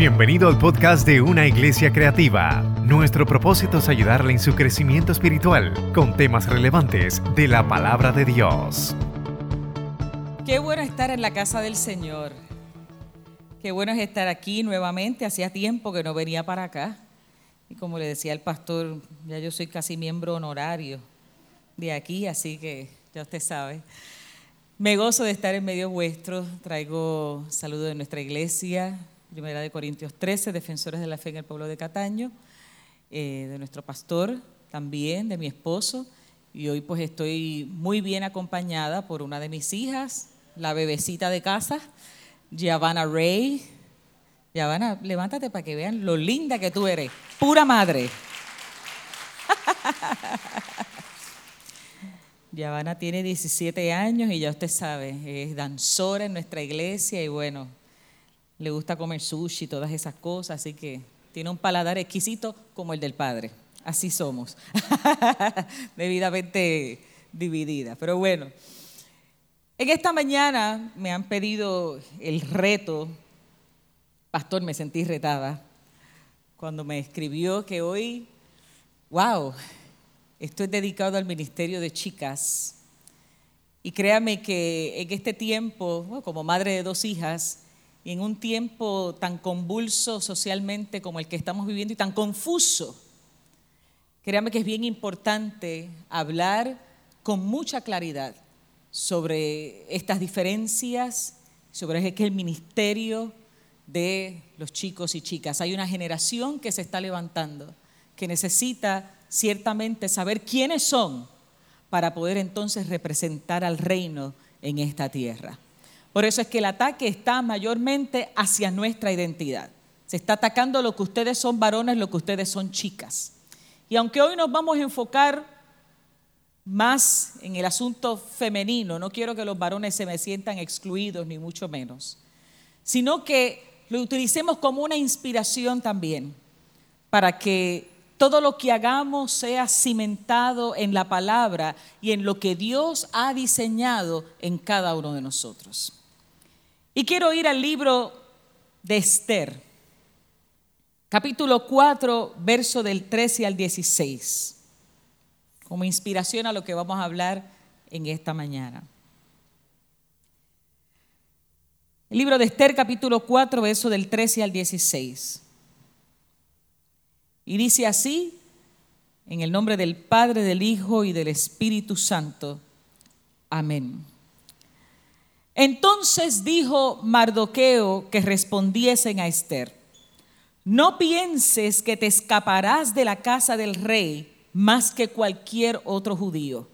Bienvenido al podcast de Una Iglesia Creativa. Nuestro propósito es ayudarle en su crecimiento espiritual con temas relevantes de la palabra de Dios. Qué bueno estar en la casa del Señor. Qué bueno es estar aquí nuevamente. Hacía tiempo que no venía para acá. Y como le decía el pastor, ya yo soy casi miembro honorario de aquí, así que ya usted sabe. Me gozo de estar en medio vuestro. Traigo saludos de nuestra iglesia, Primera de Corintios 13, defensores de la fe en el pueblo de Cataño, eh, de nuestro pastor también, de mi esposo. Y hoy pues estoy muy bien acompañada por una de mis hijas, la bebecita de casa, Giovanna Ray. Giovanna, levántate para que vean lo linda que tú eres. Pura madre. Giovanna tiene 17 años y ya usted sabe, es danzora en nuestra iglesia y bueno, le gusta comer sushi todas esas cosas, así que tiene un paladar exquisito como el del padre. Así somos, debidamente dividida. Pero bueno, en esta mañana me han pedido el reto, pastor, me sentí retada, cuando me escribió que hoy, wow, esto es dedicado al Ministerio de Chicas. Y créame que en este tiempo, como madre de dos hijas, y en un tiempo tan convulso socialmente como el que estamos viviendo y tan confuso, créame que es bien importante hablar con mucha claridad sobre estas diferencias, sobre qué es el ministerio de los chicos y chicas. Hay una generación que se está levantando, que necesita ciertamente saber quiénes son para poder entonces representar al reino en esta tierra. Por eso es que el ataque está mayormente hacia nuestra identidad. Se está atacando lo que ustedes son varones, lo que ustedes son chicas. Y aunque hoy nos vamos a enfocar más en el asunto femenino, no quiero que los varones se me sientan excluidos, ni mucho menos, sino que lo utilicemos como una inspiración también para que todo lo que hagamos sea cimentado en la palabra y en lo que Dios ha diseñado en cada uno de nosotros. Y quiero ir al libro de Esther, capítulo 4, verso del 13 al 16, como inspiración a lo que vamos a hablar en esta mañana. El libro de Esther, capítulo 4, verso del 13 al 16. Y dice así, en el nombre del Padre, del Hijo y del Espíritu Santo. Amén. Entonces dijo Mardoqueo que respondiesen a Esther, no pienses que te escaparás de la casa del rey más que cualquier otro judío,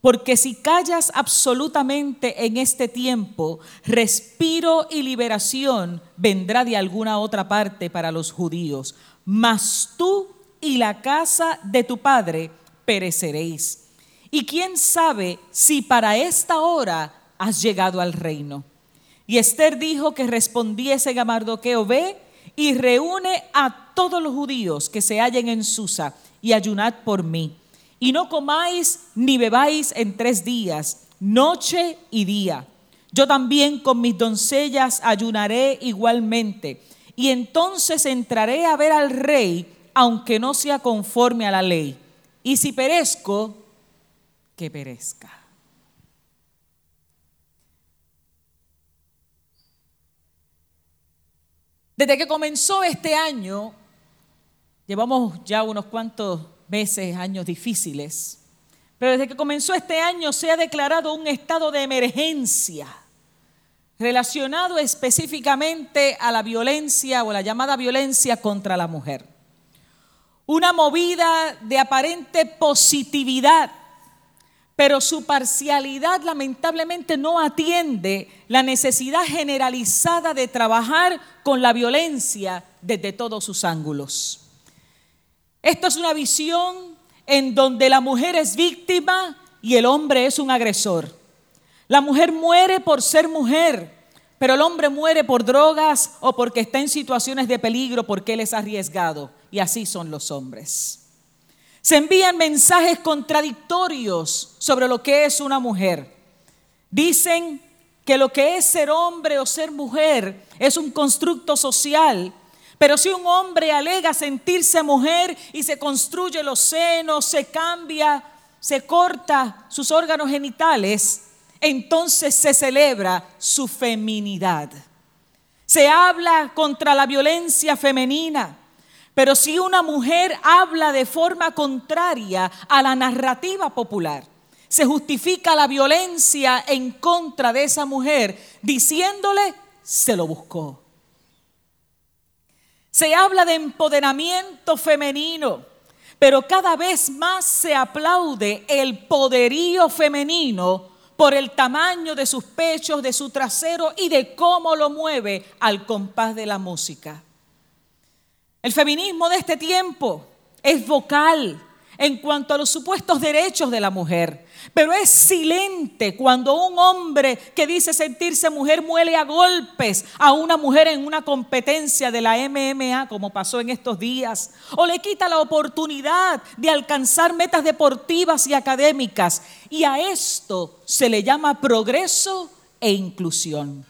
porque si callas absolutamente en este tiempo, respiro y liberación vendrá de alguna otra parte para los judíos, mas tú y la casa de tu padre pereceréis. Y quién sabe si para esta hora has llegado al reino. Y Esther dijo que respondiese a Mardoqueo, ve y reúne a todos los judíos que se hallen en Susa y ayunad por mí. Y no comáis ni bebáis en tres días, noche y día. Yo también con mis doncellas ayunaré igualmente. Y entonces entraré a ver al rey, aunque no sea conforme a la ley. Y si perezco, que perezca. Desde que comenzó este año, llevamos ya unos cuantos meses, años difíciles, pero desde que comenzó este año se ha declarado un estado de emergencia relacionado específicamente a la violencia o la llamada violencia contra la mujer. Una movida de aparente positividad pero su parcialidad lamentablemente no atiende la necesidad generalizada de trabajar con la violencia desde todos sus ángulos. Esto es una visión en donde la mujer es víctima y el hombre es un agresor. La mujer muere por ser mujer, pero el hombre muere por drogas o porque está en situaciones de peligro porque él es arriesgado. Y así son los hombres. Se envían mensajes contradictorios sobre lo que es una mujer. Dicen que lo que es ser hombre o ser mujer es un constructo social Pero si un hombre alega sentirse mujer y se construye los senos, se cambia, se corta sus órganos genitales, entonces se celebra su feminidad. Se habla contra la violencia femenina. Pero si una mujer habla de forma contraria a la narrativa popular, se justifica la violencia en contra de esa mujer diciéndole, se lo buscó. Se habla de empoderamiento femenino, pero cada vez más se aplaude el poderío femenino por el tamaño de sus pechos, de su trasero y de cómo lo mueve al compás de la música. El feminismo de este tiempo es vocal en cuanto a los supuestos derechos de la mujer, pero es silente cuando un hombre que dice sentirse mujer muele a golpes a una mujer en una competencia de la MMA, como pasó en estos días, o le quita la oportunidad de alcanzar metas deportivas y académicas. Y a esto se le llama progreso e inclusión.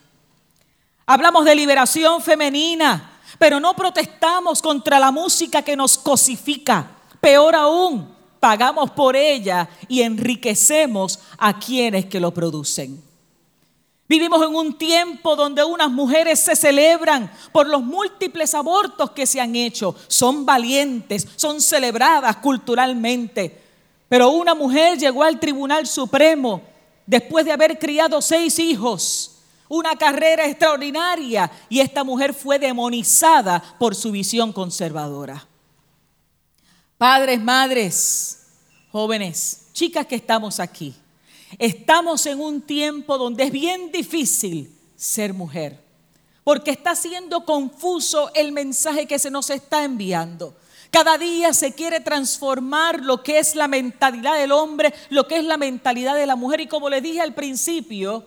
Hablamos de liberación femenina pero no protestamos contra la música que nos cosifica. Peor aún, pagamos por ella y enriquecemos a quienes que lo producen. Vivimos en un tiempo donde unas mujeres se celebran por los múltiples abortos que se han hecho. Son valientes, son celebradas culturalmente. Pero una mujer llegó al Tribunal Supremo después de haber criado seis hijos una carrera extraordinaria y esta mujer fue demonizada por su visión conservadora. Padres, madres, jóvenes, chicas que estamos aquí, estamos en un tiempo donde es bien difícil ser mujer, porque está siendo confuso el mensaje que se nos está enviando. Cada día se quiere transformar lo que es la mentalidad del hombre, lo que es la mentalidad de la mujer. Y como les dije al principio,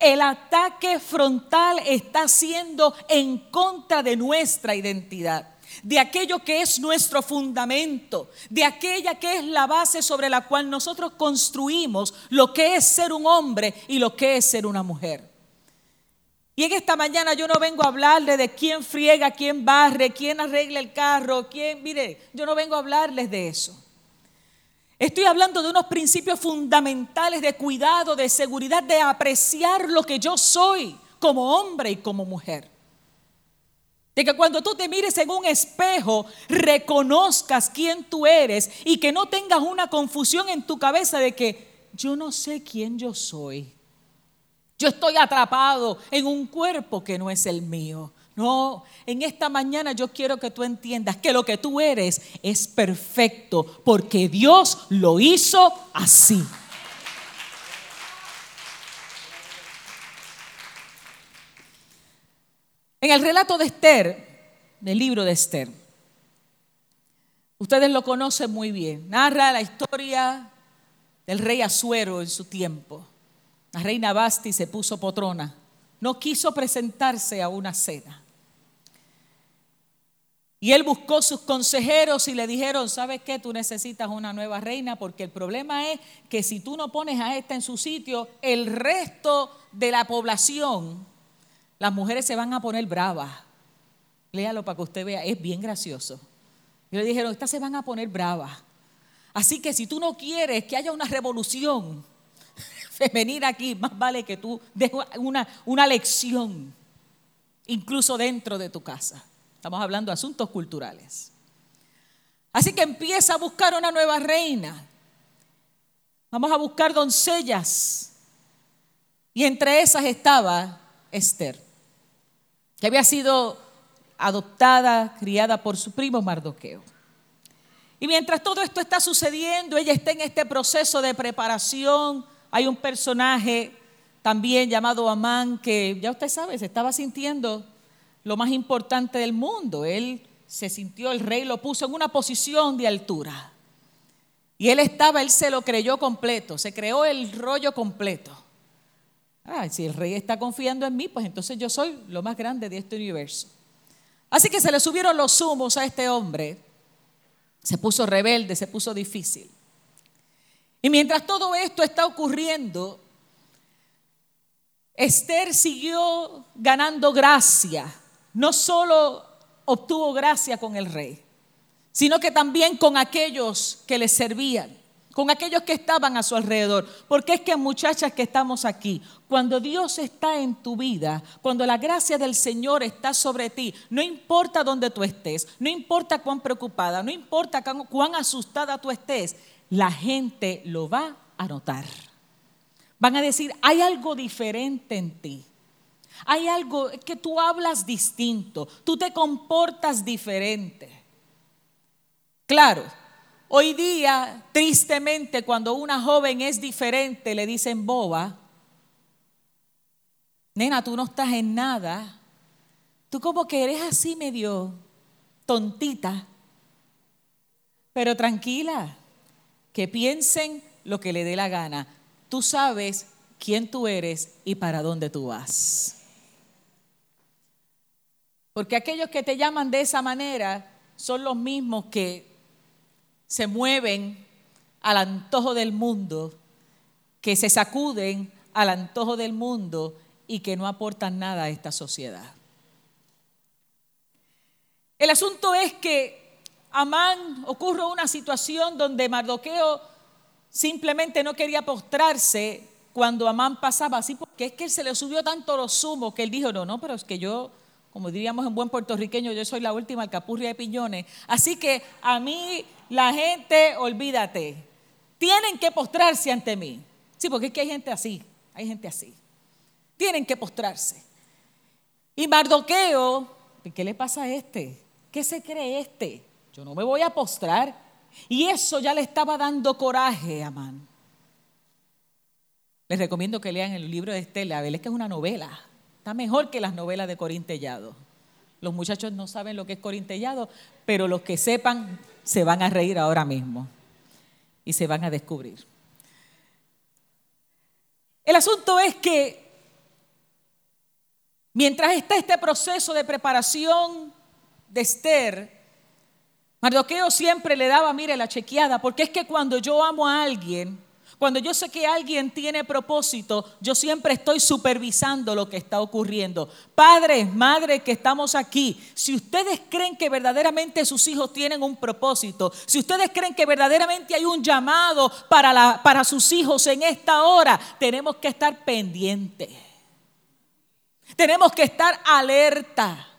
el ataque frontal está siendo en contra de nuestra identidad, de aquello que es nuestro fundamento, de aquella que es la base sobre la cual nosotros construimos lo que es ser un hombre y lo que es ser una mujer. Y en esta mañana yo no vengo a hablarle de quién friega, quién barre, quién arregla el carro, quién, mire, yo no vengo a hablarles de eso. Estoy hablando de unos principios fundamentales de cuidado, de seguridad, de apreciar lo que yo soy como hombre y como mujer. De que cuando tú te mires en un espejo, reconozcas quién tú eres y que no tengas una confusión en tu cabeza de que yo no sé quién yo soy. Yo estoy atrapado en un cuerpo que no es el mío. No, en esta mañana yo quiero que tú entiendas que lo que tú eres es perfecto porque Dios lo hizo así. En el relato de Esther, del libro de Esther, ustedes lo conocen muy bien, narra la historia del rey Asuero en su tiempo. La reina Basti se puso potrona, no quiso presentarse a una cena. Y él buscó sus consejeros y le dijeron, ¿sabes qué? Tú necesitas una nueva reina porque el problema es que si tú no pones a esta en su sitio, el resto de la población, las mujeres se van a poner bravas. Léalo para que usted vea, es bien gracioso. Y le dijeron, estas se van a poner bravas. Así que si tú no quieres que haya una revolución femenina aquí, más vale que tú des una, una lección, incluso dentro de tu casa. Estamos hablando de asuntos culturales. Así que empieza a buscar una nueva reina. Vamos a buscar doncellas. Y entre esas estaba Esther, que había sido adoptada, criada por su primo Mardoqueo. Y mientras todo esto está sucediendo, ella está en este proceso de preparación. Hay un personaje también llamado Amán que ya usted sabe, se estaba sintiendo lo más importante del mundo. Él se sintió, el rey lo puso en una posición de altura. Y él estaba, él se lo creyó completo, se creó el rollo completo. Ah, si el rey está confiando en mí, pues entonces yo soy lo más grande de este universo. Así que se le subieron los humos a este hombre. Se puso rebelde, se puso difícil. Y mientras todo esto está ocurriendo, Esther siguió ganando gracia no solo obtuvo gracia con el rey, sino que también con aquellos que le servían, con aquellos que estaban a su alrededor. Porque es que muchachas que estamos aquí, cuando Dios está en tu vida, cuando la gracia del Señor está sobre ti, no importa dónde tú estés, no importa cuán preocupada, no importa cuán asustada tú estés, la gente lo va a notar. Van a decir, hay algo diferente en ti. Hay algo que tú hablas distinto, tú te comportas diferente. Claro, hoy día, tristemente, cuando una joven es diferente, le dicen boba. Nena, tú no estás en nada. Tú como que eres así medio tontita. Pero tranquila, que piensen lo que le dé la gana. Tú sabes quién tú eres y para dónde tú vas. Porque aquellos que te llaman de esa manera son los mismos que se mueven al antojo del mundo, que se sacuden al antojo del mundo y que no aportan nada a esta sociedad. El asunto es que Amán ocurre una situación donde Mardoqueo simplemente no quería postrarse cuando Amán pasaba así, porque es que él se le subió tanto los sumos que él dijo, no, no, pero es que yo como diríamos en buen puertorriqueño, yo soy la última alcapurria de piñones. Así que a mí la gente, olvídate, tienen que postrarse ante mí. Sí, porque es que hay gente así, hay gente así. Tienen que postrarse. Y Mardoqueo, ¿qué le pasa a este? ¿Qué se cree este? Yo no me voy a postrar. Y eso ya le estaba dando coraje a Amán. Les recomiendo que lean el libro de Estela, es que es una novela Está mejor que las novelas de Corintellado. Los muchachos no saben lo que es Corintellado, pero los que sepan se van a reír ahora mismo y se van a descubrir. El asunto es que mientras está este proceso de preparación de Esther, Mardoqueo siempre le daba, mire, la chequeada, porque es que cuando yo amo a alguien, cuando yo sé que alguien tiene propósito, yo siempre estoy supervisando lo que está ocurriendo. Padres, madres que estamos aquí, si ustedes creen que verdaderamente sus hijos tienen un propósito, si ustedes creen que verdaderamente hay un llamado para, para sus hijos en esta hora, tenemos que estar pendientes. Tenemos que estar alerta.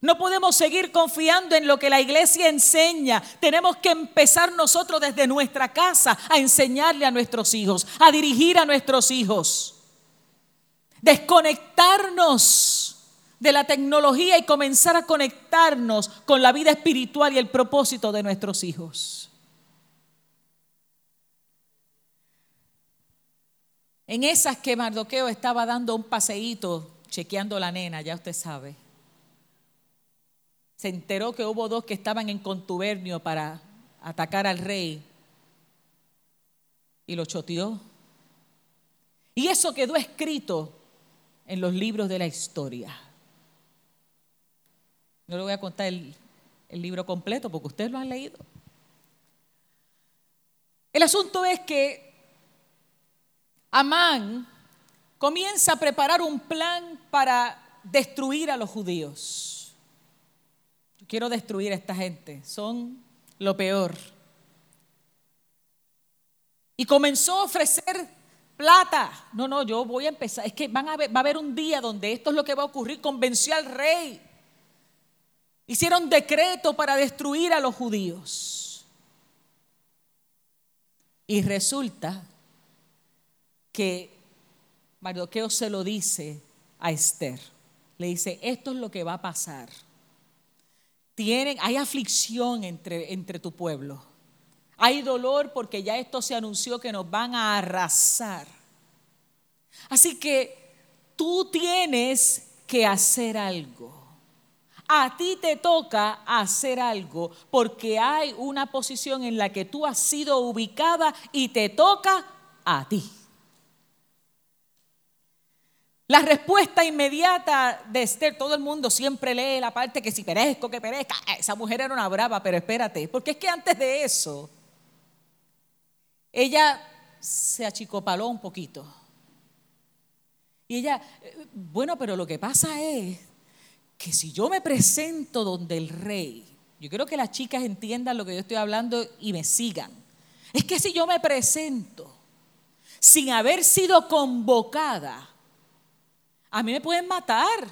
No podemos seguir confiando en lo que la iglesia enseña. Tenemos que empezar nosotros desde nuestra casa a enseñarle a nuestros hijos, a dirigir a nuestros hijos. Desconectarnos de la tecnología y comenzar a conectarnos con la vida espiritual y el propósito de nuestros hijos. En esas que Mardoqueo estaba dando un paseíto, chequeando la nena, ya usted sabe se enteró que hubo dos que estaban en contubernio para atacar al rey y lo choteó. Y eso quedó escrito en los libros de la historia. No le voy a contar el, el libro completo porque ustedes lo han leído. El asunto es que Amán comienza a preparar un plan para destruir a los judíos quiero destruir a esta gente, son lo peor. Y comenzó a ofrecer plata. No, no, yo voy a empezar. Es que va a haber un día donde esto es lo que va a ocurrir. Convenció al rey. Hicieron decreto para destruir a los judíos. Y resulta que Mardoqueo se lo dice a Esther. Le dice, esto es lo que va a pasar hay aflicción entre, entre tu pueblo. Hay dolor porque ya esto se anunció que nos van a arrasar. Así que tú tienes que hacer algo. A ti te toca hacer algo porque hay una posición en la que tú has sido ubicada y te toca a ti. La respuesta inmediata de Esther, todo el mundo siempre lee la parte que si perezco, que perezca. Ah, esa mujer era una brava, pero espérate, porque es que antes de eso, ella se achicopaló un poquito. Y ella, bueno, pero lo que pasa es que si yo me presento donde el rey, yo quiero que las chicas entiendan lo que yo estoy hablando y me sigan. Es que si yo me presento sin haber sido convocada, a mí me pueden matar,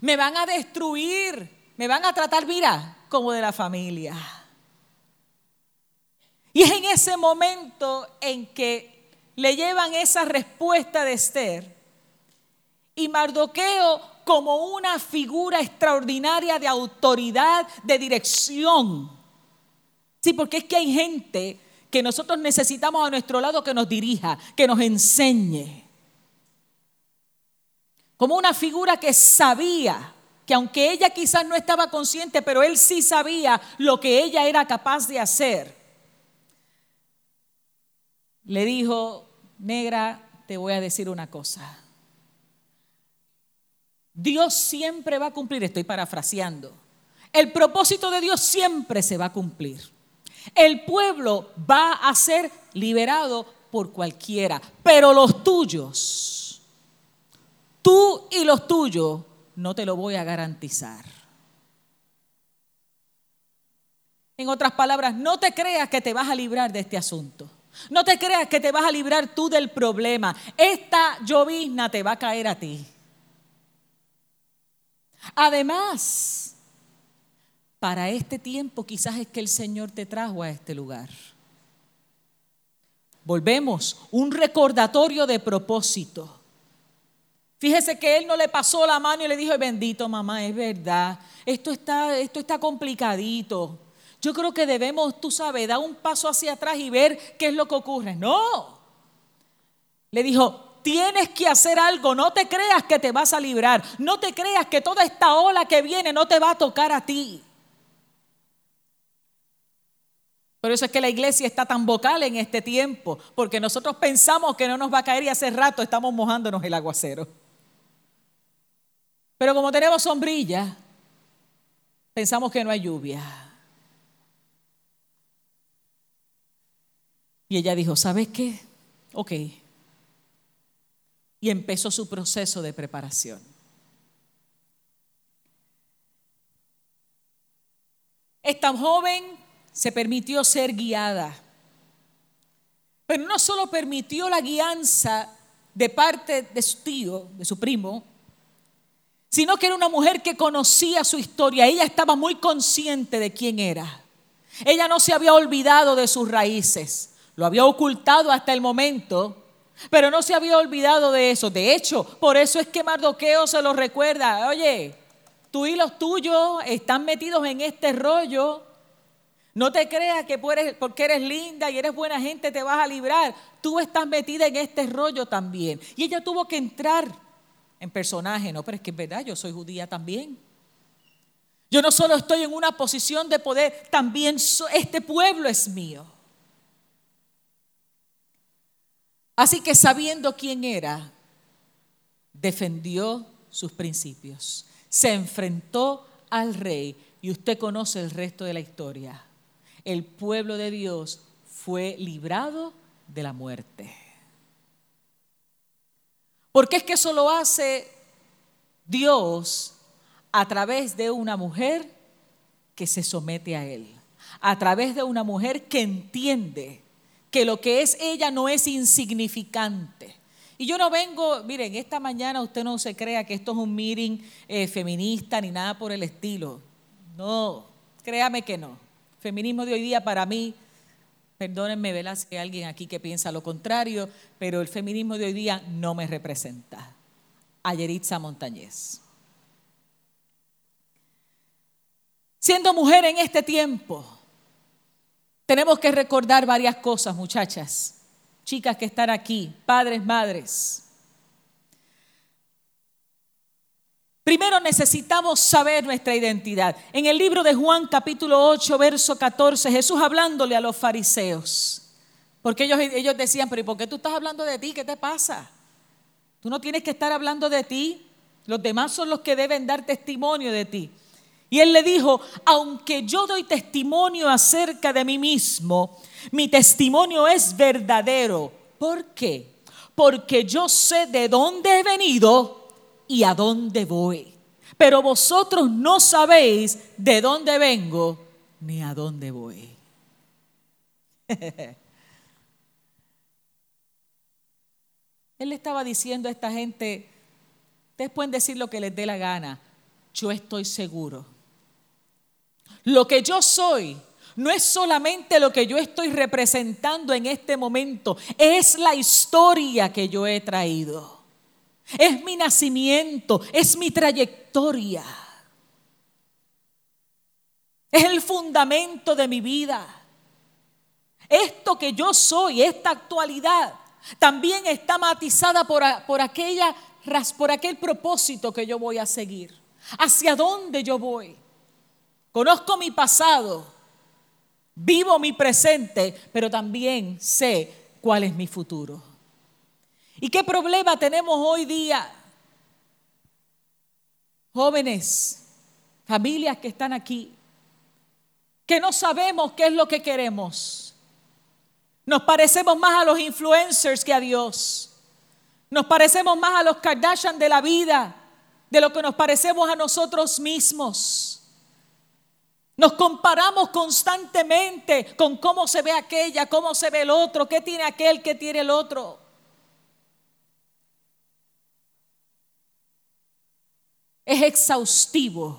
me van a destruir, me van a tratar, mira, como de la familia. Y es en ese momento en que le llevan esa respuesta de Esther y Mardoqueo como una figura extraordinaria de autoridad, de dirección. Sí, porque es que hay gente que nosotros necesitamos a nuestro lado que nos dirija, que nos enseñe. Como una figura que sabía que aunque ella quizás no estaba consciente, pero él sí sabía lo que ella era capaz de hacer. Le dijo, negra, te voy a decir una cosa. Dios siempre va a cumplir, estoy parafraseando. El propósito de Dios siempre se va a cumplir. El pueblo va a ser liberado por cualquiera, pero los tuyos, tú y los tuyos, no te lo voy a garantizar. En otras palabras, no te creas que te vas a librar de este asunto. No te creas que te vas a librar tú del problema. Esta llovizna te va a caer a ti. Además, para este tiempo quizás es que el Señor te trajo a este lugar. Volvemos, un recordatorio de propósito. Fíjese que él no le pasó la mano y le dijo, bendito mamá, es verdad, esto está, esto está complicadito. Yo creo que debemos, tú sabes, dar un paso hacia atrás y ver qué es lo que ocurre. No. Le dijo, tienes que hacer algo, no te creas que te vas a librar, no te creas que toda esta ola que viene no te va a tocar a ti. Por eso es que la iglesia está tan vocal en este tiempo, porque nosotros pensamos que no nos va a caer y hace rato estamos mojándonos el aguacero. Pero como tenemos sombrilla, pensamos que no hay lluvia. Y ella dijo, ¿sabes qué? Ok. Y empezó su proceso de preparación. Esta joven se permitió ser guiada, pero no solo permitió la guianza de parte de su tío, de su primo, sino que era una mujer que conocía su historia. Ella estaba muy consciente de quién era. Ella no se había olvidado de sus raíces, lo había ocultado hasta el momento, pero no se había olvidado de eso. De hecho, por eso es que Mardoqueo se lo recuerda. Oye, tú y los tuyos están metidos en este rollo. No te creas que porque eres linda y eres buena gente te vas a librar. Tú estás metida en este rollo también. Y ella tuvo que entrar en personaje, no, pero es que es verdad, yo soy judía también. Yo no solo estoy en una posición de poder, también este pueblo es mío. Así que sabiendo quién era, defendió sus principios, se enfrentó al rey y usted conoce el resto de la historia. El pueblo de Dios fue librado de la muerte. Porque es que eso lo hace Dios a través de una mujer que se somete a Él, a través de una mujer que entiende que lo que es ella no es insignificante. Y yo no vengo, miren, esta mañana usted no se crea que esto es un meeting eh, feminista ni nada por el estilo. No, créame que no. feminismo de hoy día para mí Perdónenme, ¿verdad? Si hay alguien aquí que piensa lo contrario, pero el feminismo de hoy día no me representa. Ayeritza Montañez. Siendo mujer en este tiempo, tenemos que recordar varias cosas, muchachas, chicas que están aquí, padres, madres. Primero necesitamos saber nuestra identidad. En el libro de Juan capítulo 8, verso 14, Jesús hablándole a los fariseos. Porque ellos, ellos decían, pero ¿y por qué tú estás hablando de ti? ¿Qué te pasa? Tú no tienes que estar hablando de ti. Los demás son los que deben dar testimonio de ti. Y él le dijo, aunque yo doy testimonio acerca de mí mismo, mi testimonio es verdadero. ¿Por qué? Porque yo sé de dónde he venido y a dónde voy. pero vosotros no sabéis de dónde vengo ni a dónde voy. Él le estaba diciendo a esta gente, ustedes pueden decir lo que les dé la gana, yo estoy seguro. Lo que yo soy no es solamente lo que yo estoy representando en este momento, es la historia que yo he traído. Es mi nacimiento, es mi trayectoria. Es el fundamento de mi vida. Esto que yo soy, esta actualidad, también está matizada por, por, aquella, por aquel propósito que yo voy a seguir. ¿Hacia dónde yo voy? Conozco mi pasado, vivo mi presente, pero también sé cuál es mi futuro. ¿Y qué problema tenemos hoy día? Jóvenes, familias que están aquí, que no sabemos qué es lo que queremos. Nos parecemos más a los influencers que a Dios. Nos parecemos más a los Kardashian de la vida de lo que nos parecemos a nosotros mismos. Nos comparamos constantemente con cómo se ve aquella, cómo se ve el otro, qué tiene aquel, qué tiene el otro. Es exhaustivo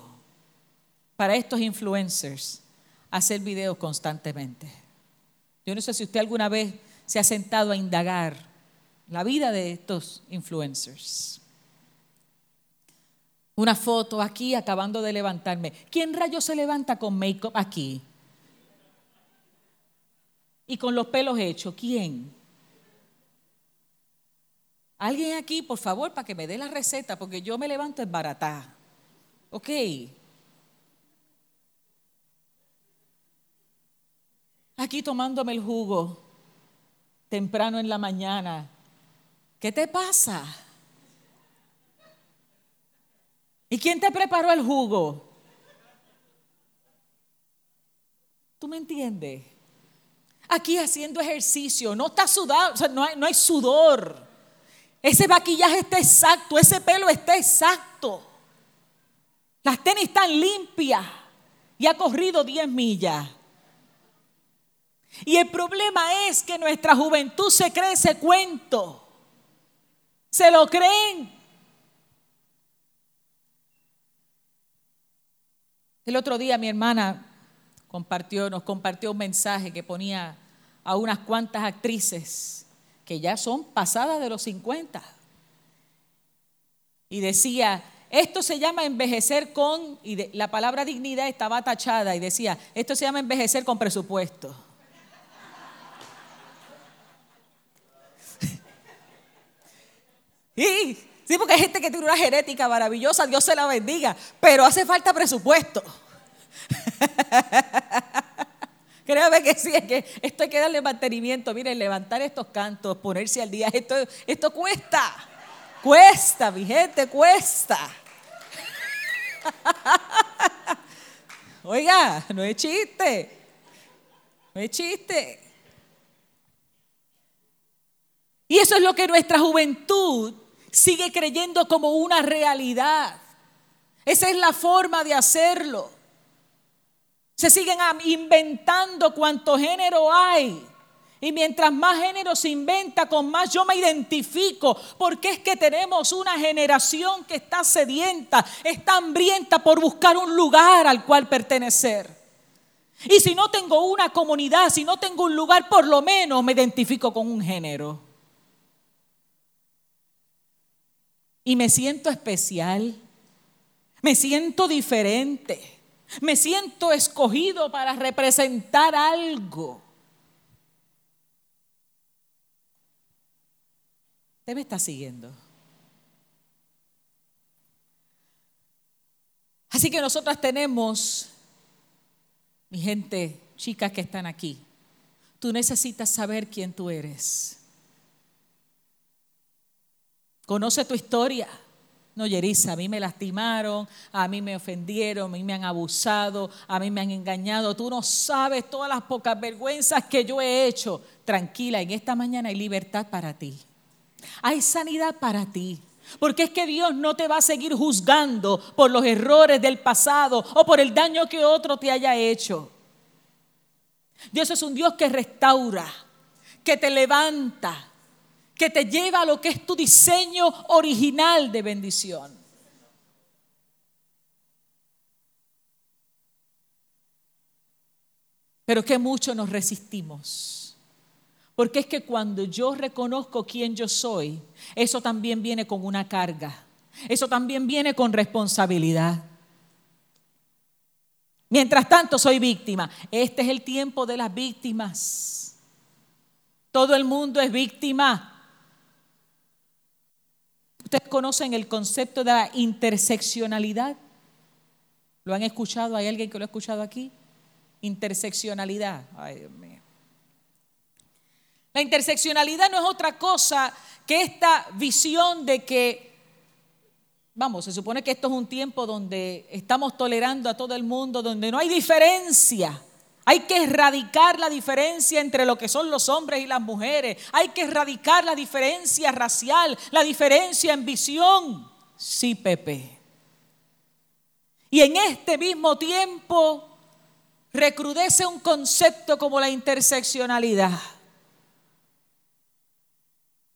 para estos influencers hacer videos constantemente. Yo no sé si usted alguna vez se ha sentado a indagar la vida de estos influencers. Una foto aquí acabando de levantarme. ¿Quién rayos se levanta con make-up aquí? Y con los pelos hechos. ¿Quién? Alguien aquí, por favor, para que me dé la receta, porque yo me levanto en baratá. Ok. Aquí tomándome el jugo, temprano en la mañana. ¿Qué te pasa? ¿Y quién te preparó el jugo? ¿Tú me entiendes? Aquí haciendo ejercicio, no está sudado, no hay sudor. Ese maquillaje está exacto, ese pelo está exacto. Las tenis están limpias y ha corrido 10 millas. Y el problema es que nuestra juventud se cree ese cuento. Se lo creen. El otro día mi hermana compartió, nos compartió un mensaje que ponía a unas cuantas actrices que ya son pasadas de los 50. Y decía, esto se llama envejecer con, y la palabra dignidad estaba tachada y decía, esto se llama envejecer con presupuesto. y, sí, porque hay gente que tiene una genética maravillosa, Dios se la bendiga, pero hace falta presupuesto. Créame que sí, es que esto hay que darle mantenimiento. Miren, levantar estos cantos, ponerse al día, esto, esto cuesta. Cuesta, mi gente, cuesta. Oiga, no es chiste. No es chiste. Y eso es lo que nuestra juventud sigue creyendo como una realidad. Esa es la forma de hacerlo. Se siguen inventando cuánto género hay. Y mientras más género se inventa, con más yo me identifico, porque es que tenemos una generación que está sedienta, está hambrienta por buscar un lugar al cual pertenecer. Y si no tengo una comunidad, si no tengo un lugar, por lo menos me identifico con un género. Y me siento especial, me siento diferente. Me siento escogido para representar algo. Usted me está siguiendo. Así que nosotras tenemos, mi gente, chicas que están aquí, tú necesitas saber quién tú eres. Conoce tu historia. No, Yerisa, a mí me lastimaron, a mí me ofendieron, a mí me han abusado, a mí me han engañado. Tú no sabes todas las pocas vergüenzas que yo he hecho. Tranquila, en esta mañana hay libertad para ti. Hay sanidad para ti. Porque es que Dios no te va a seguir juzgando por los errores del pasado o por el daño que otro te haya hecho. Dios es un Dios que restaura, que te levanta, que te lleva a lo que es tu diseño original de bendición. Pero que mucho nos resistimos. Porque es que cuando yo reconozco quién yo soy, eso también viene con una carga. Eso también viene con responsabilidad. Mientras tanto soy víctima. Este es el tiempo de las víctimas. Todo el mundo es víctima. Ustedes conocen el concepto de la interseccionalidad. ¿Lo han escuchado? ¿Hay alguien que lo ha escuchado aquí? Interseccionalidad. Ay, Dios mío. La interseccionalidad no es otra cosa que esta visión de que, vamos, se supone que esto es un tiempo donde estamos tolerando a todo el mundo, donde no hay diferencia hay que erradicar la diferencia entre lo que son los hombres y las mujeres. Hay que erradicar la diferencia racial, la diferencia en visión. Sí, Pepe. Y en este mismo tiempo recrudece un concepto como la interseccionalidad.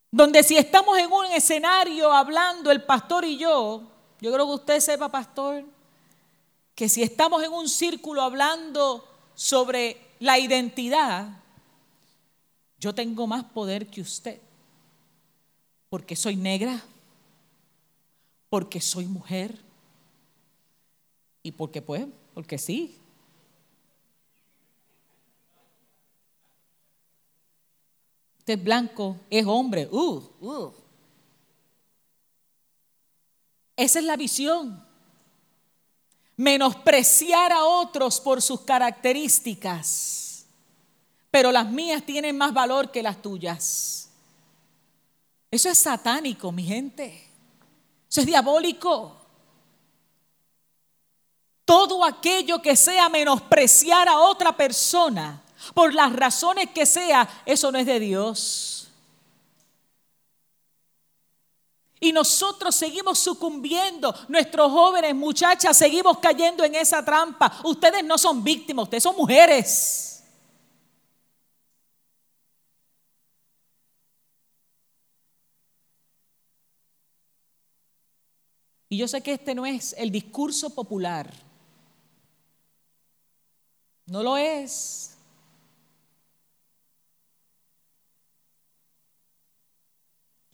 Donde si estamos en un escenario hablando el pastor y yo, yo creo que usted sepa, pastor, que si estamos en un círculo hablando sobre la identidad, yo tengo más poder que usted, porque soy negra, porque soy mujer y porque pues, porque sí. Usted es blanco, es hombre. Uh, uh. Esa es la visión menospreciar a otros por sus características, pero las mías tienen más valor que las tuyas. Eso es satánico, mi gente. Eso es diabólico. Todo aquello que sea menospreciar a otra persona, por las razones que sea, eso no es de Dios. Y nosotros seguimos sucumbiendo, nuestros jóvenes, muchachas, seguimos cayendo en esa trampa. Ustedes no son víctimas, ustedes son mujeres. Y yo sé que este no es el discurso popular. No lo es.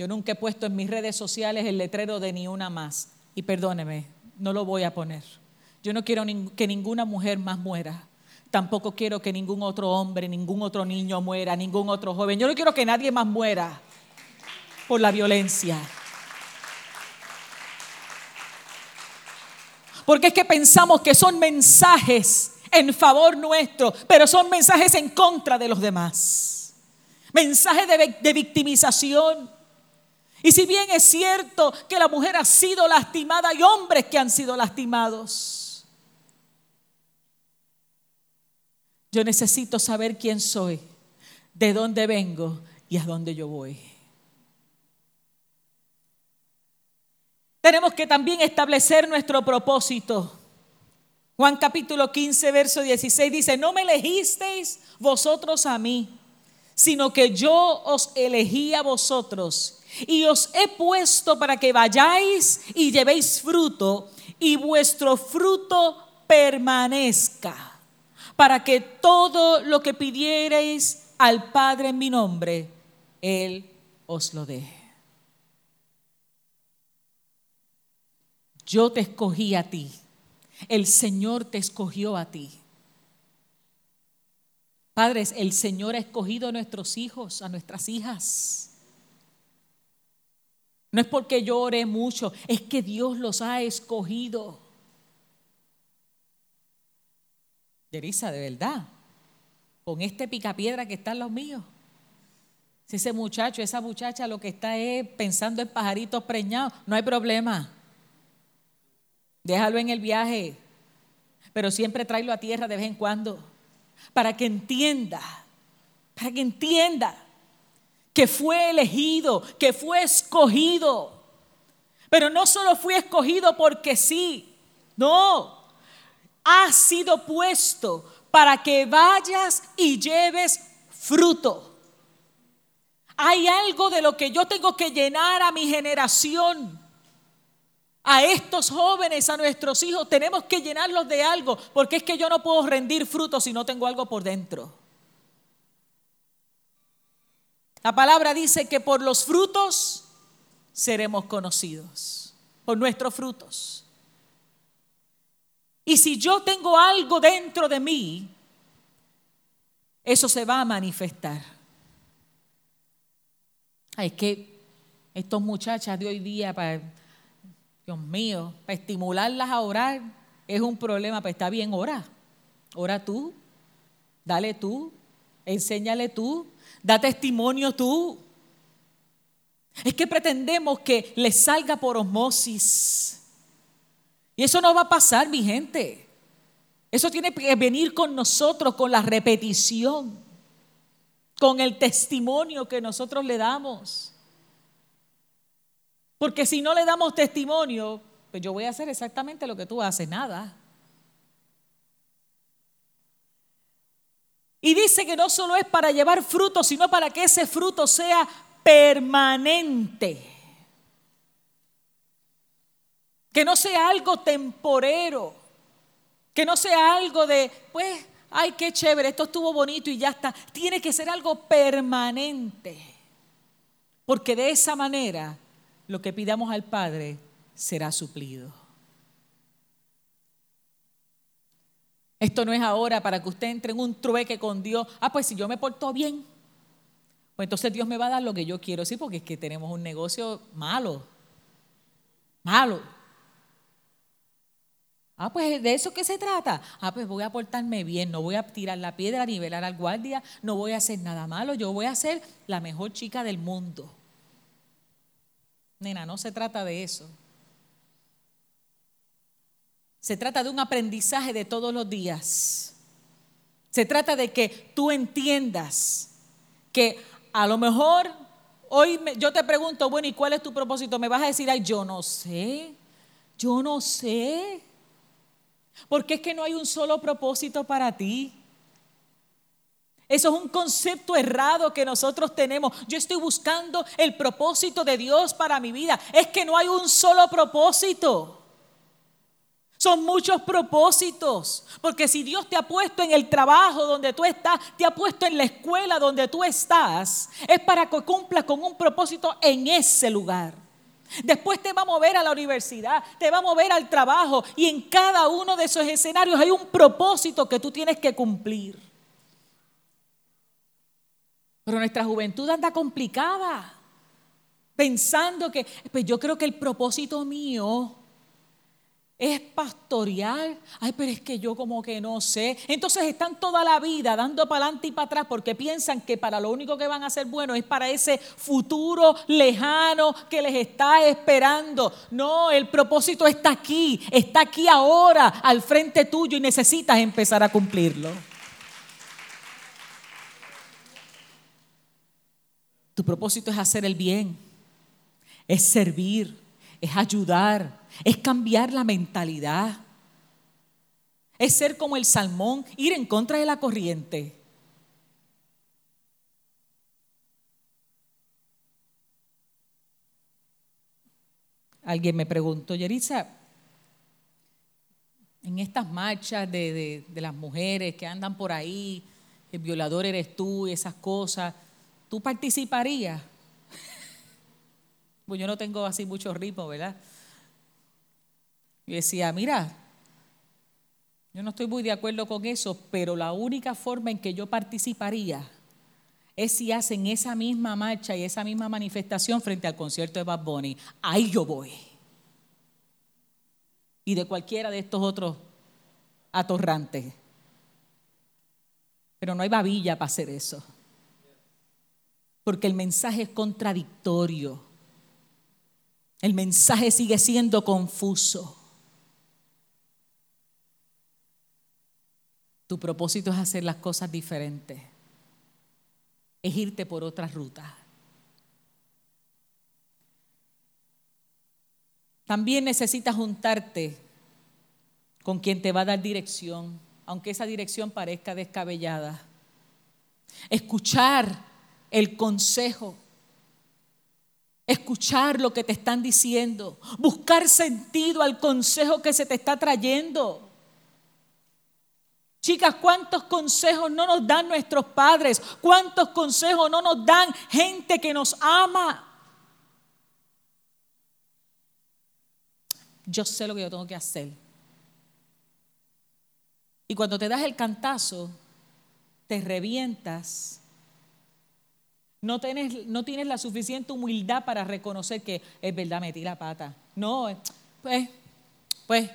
Yo nunca he puesto en mis redes sociales el letrero de ni una más. Y perdóneme, no lo voy a poner. Yo no quiero que ninguna mujer más muera. Tampoco quiero que ningún otro hombre, ningún otro niño muera, ningún otro joven. Yo no quiero que nadie más muera por la violencia. Porque es que pensamos que son mensajes en favor nuestro, pero son mensajes en contra de los demás. Mensajes de, de victimización y si bien es cierto que la mujer ha sido lastimada, hay hombres que han sido lastimados. Yo necesito saber quién soy, de dónde vengo y a dónde yo voy. Tenemos que también establecer nuestro propósito. Juan capítulo 15, verso 16 dice, no me elegisteis vosotros a mí, sino que yo os elegí a vosotros y os he puesto para que vayáis y llevéis fruto y vuestro fruto permanezca, para que todo lo que pidiereis al Padre en mi nombre, Él os lo dé. Yo te escogí a ti, el Señor te escogió a ti. Padres, el Señor ha escogido a nuestros hijos, a nuestras hijas. No es porque yo oré mucho, es que Dios los ha escogido. Yerisa, de verdad, con este picapiedra que está en los míos. Si ese muchacho, esa muchacha lo que está es pensando en pajaritos preñados, no hay problema. Déjalo en el viaje, pero siempre tráelo a tierra de vez en cuando, para que entienda, para que entienda que fue elegido, que fue escogido. Pero no solo fui escogido porque sí, no, has sido puesto para que vayas y lleves fruto. Hay algo de lo que yo tengo que llenar a mi generación. A estos jóvenes, a nuestros hijos, tenemos que llenarlos de algo, porque es que yo no puedo rendir fruto si no tengo algo por dentro. La palabra dice que por los frutos seremos conocidos, por nuestros frutos. Y si yo tengo algo dentro de mí, eso se va a manifestar. Ay, que estos muchachas de hoy día, para, Dios mío, para estimularlas a orar es un problema, pero está bien, ora. Ora tú, dale tú, enséñale tú, da testimonio tú. Es que pretendemos que les salga por osmosis. Y eso no va a pasar, mi gente. Eso tiene que venir con nosotros, con la repetición, con el testimonio que nosotros le damos. Porque si no le damos testimonio, pues yo voy a hacer exactamente lo que tú haces, nada. Y dice que no solo es para llevar fruto, sino para que ese fruto sea permanente. Que no sea algo temporero. Que no sea algo de, pues, ay, qué chévere, esto estuvo bonito y ya está. Tiene que ser algo permanente. Porque de esa manera lo que pidamos al Padre será suplido. Esto no es ahora para que usted entre en un trueque con Dios. Ah, pues si yo me porto bien, pues entonces Dios me va a dar lo que yo quiero. Sí, porque es que tenemos un negocio malo. Malo. Ah, pues de eso que se trata. Ah, pues voy a portarme bien, no voy a tirar la piedra, ni velar al guardia, no voy a hacer nada malo, yo voy a ser la mejor chica del mundo. Nena, no se trata de eso. Se trata de un aprendizaje de todos los días. Se trata de que tú entiendas que a lo mejor hoy yo te pregunto, bueno, ¿y cuál es tu propósito? Me vas a decir, ay, yo no sé, yo no sé. Porque es que no hay un solo propósito para ti. Eso es un concepto errado que nosotros tenemos. Yo estoy buscando el propósito de Dios para mi vida. Es que no hay un solo propósito. Son muchos propósitos, porque si Dios te ha puesto en el trabajo donde tú estás, te ha puesto en la escuela donde tú estás, es para que cumplas con un propósito en ese lugar. Después te va a mover a la universidad, te va a mover al trabajo y en cada uno de esos escenarios hay un propósito que tú tienes que cumplir. Pero nuestra juventud anda complicada, pensando que, pues yo creo que el propósito mío es pastorear. Ay, pero es que yo como que no sé. Entonces están toda la vida dando para adelante y para atrás porque piensan que para lo único que van a ser bueno es para ese futuro lejano que les está esperando. No, el propósito está aquí, está aquí ahora, al frente tuyo y necesitas empezar a cumplirlo. Tu propósito es hacer el bien, es servir, es ayudar, es cambiar la mentalidad, es ser como el salmón, ir en contra de la corriente. Alguien me preguntó, Yerisa, en estas marchas de, las mujeres que andan por ahí, el violador eres tú y esas cosas, ¿tú participarías? pues yo no tengo así mucho ritmo, ¿verdad? Y decía, mira, yo no estoy muy de acuerdo con eso, pero la única forma en que yo participaría es si hacen esa misma marcha y esa misma manifestación frente al concierto de Bad Bunny. Ahí yo voy. Y de cualquiera de estos otros atorrantes. Pero no hay babilla para hacer eso. Porque el mensaje es contradictorio. El mensaje sigue siendo confuso. Tu propósito es hacer las cosas diferentes. Es irte por otra ruta. También necesitas juntarte con quien te va a dar dirección, aunque esa dirección parezca descabellada. Escuchar el consejo, escuchar lo que te están diciendo, buscar sentido al consejo que se te está trayendo. Chicas, ¿cuántos consejos no nos dan nuestros padres? ¿Cuántos consejos no nos dan gente que nos ama? Yo sé lo que yo tengo que hacer. Y cuando te das el cantazo, te revientas. No tienes, no tienes la suficiente humildad para reconocer que es verdad, metí la pata. No, pues, pues,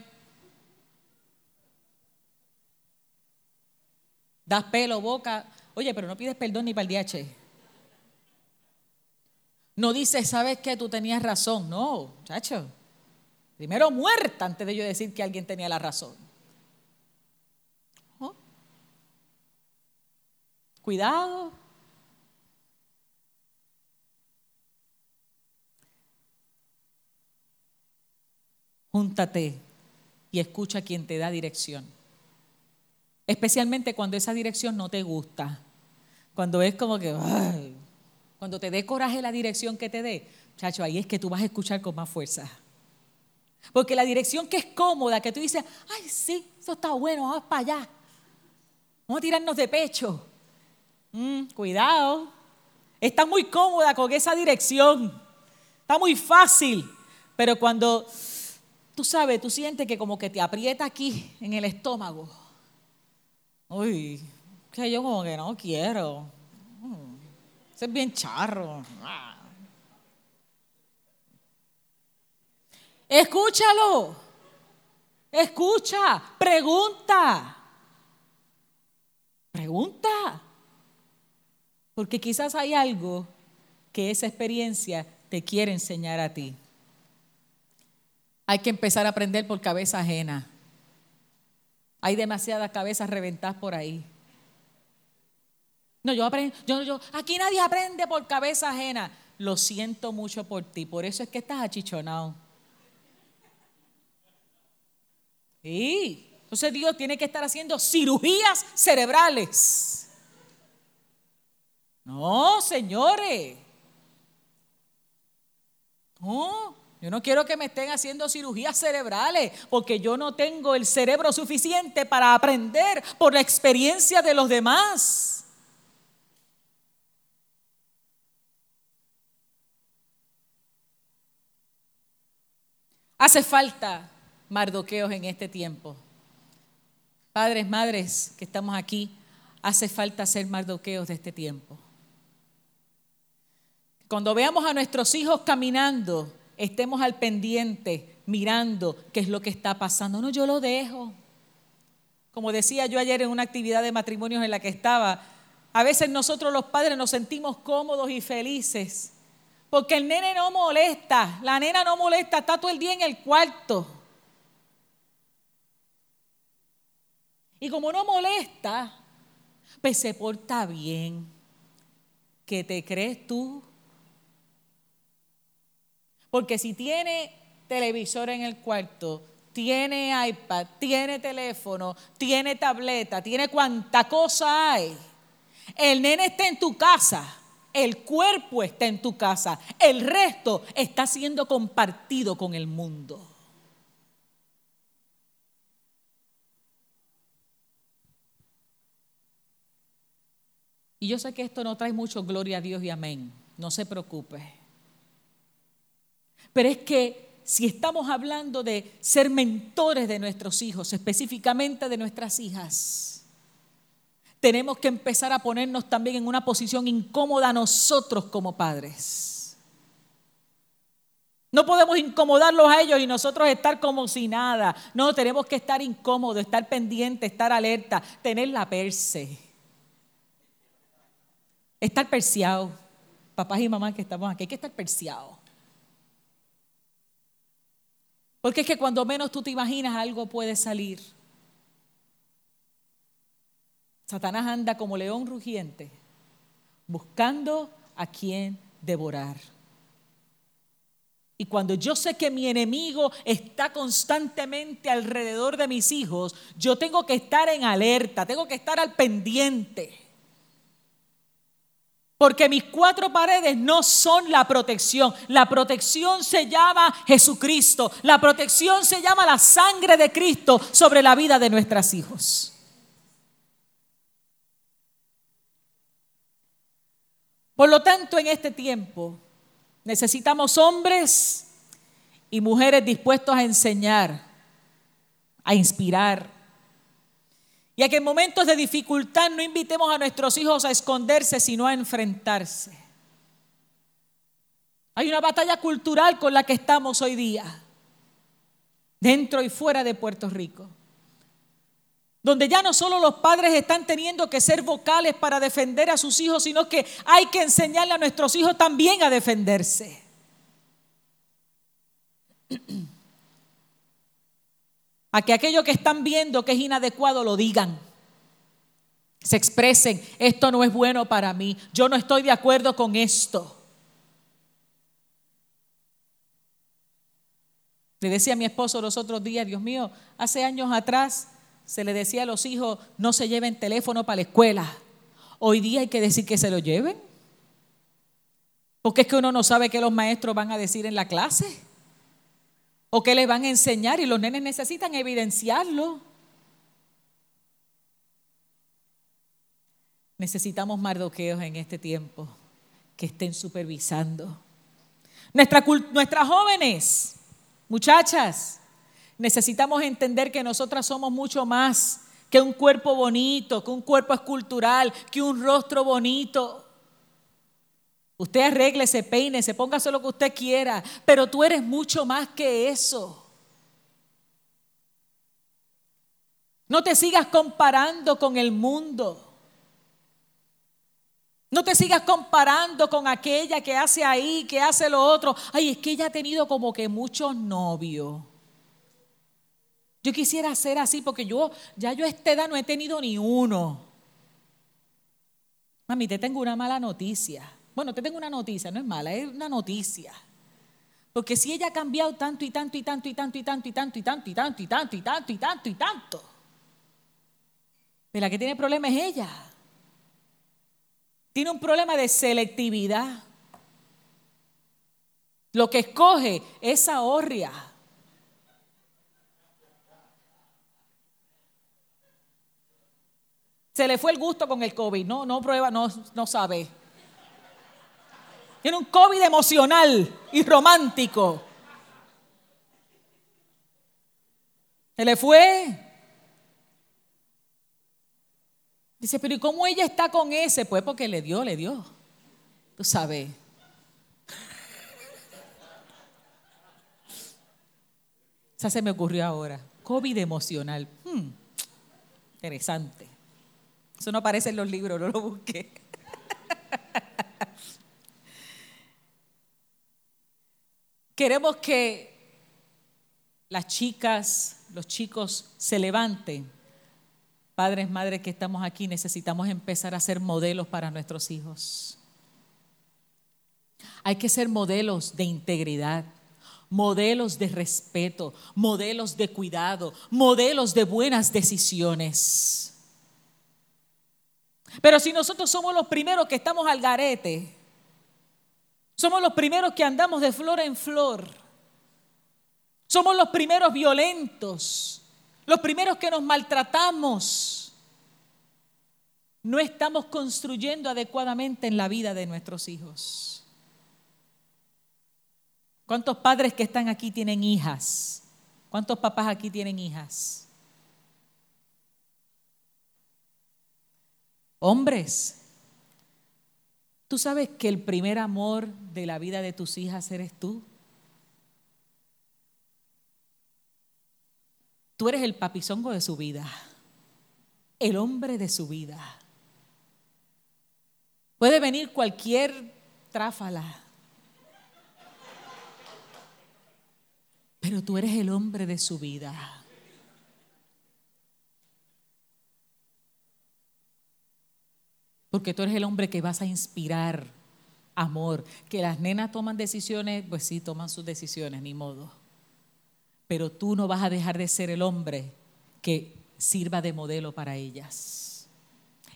das pelo, boca. Oye, pero no pides perdón ni para el DH. No dices, ¿sabes qué? Tú tenías razón. No, chacho. Primero muerta antes de yo decir que alguien tenía la razón. ¿Oh? Cuidado. Júntate y escucha a quien te da dirección. Especialmente cuando esa dirección no te gusta. Cuando es como que, cuando te dé coraje la dirección que te dé, chacho, ahí es que tú vas a escuchar con más fuerza. Porque la dirección que es cómoda, que tú dices, ay, sí, eso está bueno, vamos para allá. Vamos a tirarnos de pecho. Mm, cuidado. Está muy cómoda con esa dirección. Está muy fácil. Pero cuando tú sabes, tú sientes que como que te aprieta aquí en el estómago Uy, que yo como que no quiero. Mm, es bien charro. Ah. Escúchalo. Escucha, pregunta. Pregunta. Porque quizás hay algo que esa experiencia te quiere enseñar a ti. Hay que empezar a aprender por cabeza ajena. Hay demasiadas cabezas reventadas por ahí. No, yo aprendo, yo, yo, aquí nadie aprende por cabeza ajena. Lo siento mucho por ti, por eso es que estás achichonado. Sí, entonces Dios tiene que estar haciendo cirugías cerebrales. No, señores. No, yo no quiero que me estén haciendo cirugías cerebrales porque yo no tengo el cerebro suficiente para aprender por la experiencia de los demás. Hace falta mardoqueos en este tiempo. Padres, madres que estamos aquí, hace falta ser mardoqueos de este tiempo. Cuando veamos a nuestros hijos caminando, estemos al pendiente, mirando qué es lo que está pasando. No, yo lo dejo. Como decía yo ayer en una actividad de matrimonios en la que estaba, a veces nosotros los padres nos sentimos cómodos y felices porque el nene no molesta, la nena no molesta, está todo el día en el cuarto. Y como no molesta, pues se porta bien. ¿Qué te crees tú? Porque si tiene televisor en el cuarto, tiene iPad, tiene teléfono, tiene tableta, tiene cuanta cosa hay, el nene está en tu casa, el cuerpo está en tu casa, el resto está siendo compartido con el mundo. Y yo sé que esto no trae mucho gloria a Dios y amén. No se preocupe. Pero es que si estamos hablando de ser mentores de nuestros hijos, específicamente de nuestras hijas, tenemos que empezar a ponernos también en una posición incómoda nosotros como padres. No podemos incomodarlos a ellos y nosotros estar como si nada. No, tenemos que estar incómodos, estar pendientes, estar alerta, tener la perse. Estar perseado. Papás y mamás que estamos aquí, hay que estar perseados. Porque es que cuando menos tú te imaginas algo puede salir. Satanás anda como león rugiente, buscando a quien devorar. Y cuando yo sé que mi enemigo está constantemente alrededor de mis hijos, yo tengo que estar en alerta, tengo que estar al pendiente. Porque mis cuatro paredes no son la protección. La protección se llama Jesucristo. La protección se llama la sangre de Cristo sobre la vida de nuestros hijos. Por lo tanto, en este tiempo necesitamos hombres y mujeres dispuestos a enseñar, a inspirar. Y a que en momentos de dificultad no invitemos a nuestros hijos a esconderse, sino a enfrentarse. Hay una batalla cultural con la que estamos hoy día, dentro y fuera de Puerto Rico donde ya no solo los padres están teniendo que ser vocales para defender a sus hijos, sino que hay que enseñarle a nuestros hijos también a defenderse. A que aquello que están viendo que es inadecuado lo digan. Se expresen, esto no es bueno para mí, yo no estoy de acuerdo con esto. Le decía a mi esposo los otros días, Dios mío, hace años atrás se le decía a los hijos, no se lleven teléfono para la escuela. Hoy día hay que decir que se lo lleven. Porque es que uno no sabe qué los maestros van a decir en la clase. O qué les van a enseñar y los nenes necesitan evidenciarlo. Necesitamos mardoqueos en este tiempo que estén supervisando. nuestras jóvenes, muchachas, Necesitamos entender que nosotras somos mucho más que un cuerpo bonito, que un cuerpo escultural, que un rostro bonito. Usted arréglese, peínese, póngase lo que usted quiera, pero tú eres mucho más que eso. No te sigas comparando con el mundo. No te sigas comparando con aquella que hace ahí, que hace lo otro. Ay, es que ella ha tenido como que muchos novios. Yo quisiera ser así porque yo, ya yo a esta edad no he tenido ni uno. Mami, te tengo una mala noticia. Bueno, te tengo una noticia, no es mala, es una noticia. Porque si ella ha cambiado tanto y tanto y tanto y tanto y tanto y tanto y tanto y tanto y tanto y tanto y tanto y tanto, de la que tiene problema es ella. Tiene un problema de selectividad. Lo que escoge es ahorria. Se le fue el gusto con el COVID. No, no prueba, no, no sabe. Tiene un COVID emocional y romántico. Se le fue. Dice, pero ¿y cómo ella está con ese? Pues porque le dio, le dio. Tú sabes. Esa se me ocurrió ahora. COVID emocional. Hmm, interesante. Eso no aparece en los libros, no lo busqué. Queremos que las chicas, los chicos se levanten. Padres, madres que estamos aquí, necesitamos empezar a ser modelos para nuestros hijos. Hay que ser modelos de integridad, modelos de respeto, modelos de cuidado, modelos de buenas decisiones. Pero si nosotros somos los primeros que estamos al garete, somos los primeros que andamos de flor en flor, somos los primeros violentos, los primeros que nos maltratamos, no estamos construyendo adecuadamente en la vida de nuestros hijos. ¿Cuántos padres que están aquí tienen hijas? ¿Cuántos papás aquí tienen hijas? Hombres, ¿tú sabes que el primer amor de la vida de tus hijas eres tú? Tú eres el papizongo de su vida, el hombre de su vida. Puede venir cualquier tráfala, pero tú eres el hombre de su vida. Porque tú eres el hombre que vas a inspirar amor. Que las nenas toman decisiones, pues sí, toman sus decisiones, ni modo. Pero tú no vas a dejar de ser el hombre que sirva de modelo para ellas.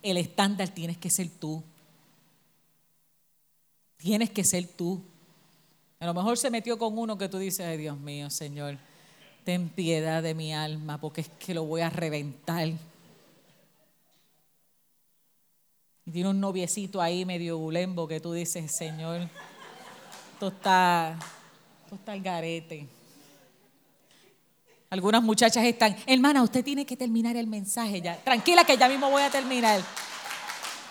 El estándar tienes que ser tú. Tienes que ser tú. A lo mejor se metió con uno que tú dices, ay Dios mío, Señor, ten piedad de mi alma, porque es que lo voy a reventar. Tiene un noviecito ahí medio bulembo que tú dices, Señor, esto está, esto está el garete. Algunas muchachas están, hermana, usted tiene que terminar el mensaje ya. Tranquila que ya mismo voy a terminar.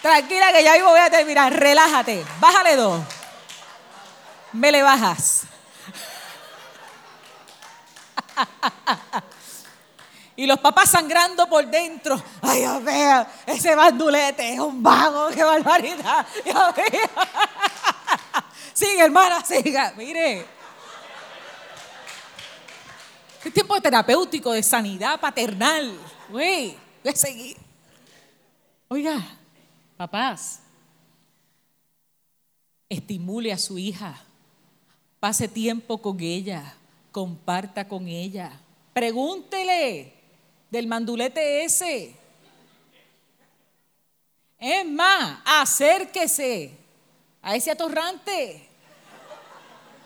Tranquila que ya mismo voy a terminar. Relájate. Bájale dos. Me le bajas. Y los papás sangrando por dentro. Ay, Dios mío, ese bandulete es un vago, qué barbaridad. Sigue, hermana, siga. Mire. Es tiempo terapéutico, de sanidad paternal. Güey, voy a seguir. Oiga, papás, estimule a su hija. Pase tiempo con ella. Comparta con ella. Pregúntele del mandulete ese. Es más, acérquese a ese atorrante.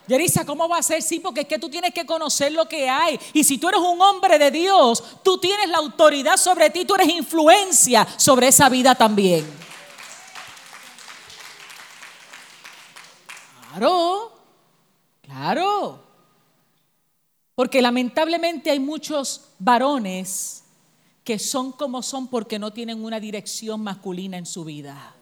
Yerisa, ¿cómo va a ser? Sí, porque es que tú tienes que conocer lo que hay. Y si tú eres un hombre de Dios, tú tienes la autoridad sobre ti, tú eres influencia sobre esa vida también. Claro, claro. Porque lamentablemente hay muchos varones que son como son porque no tienen una dirección masculina en su vida.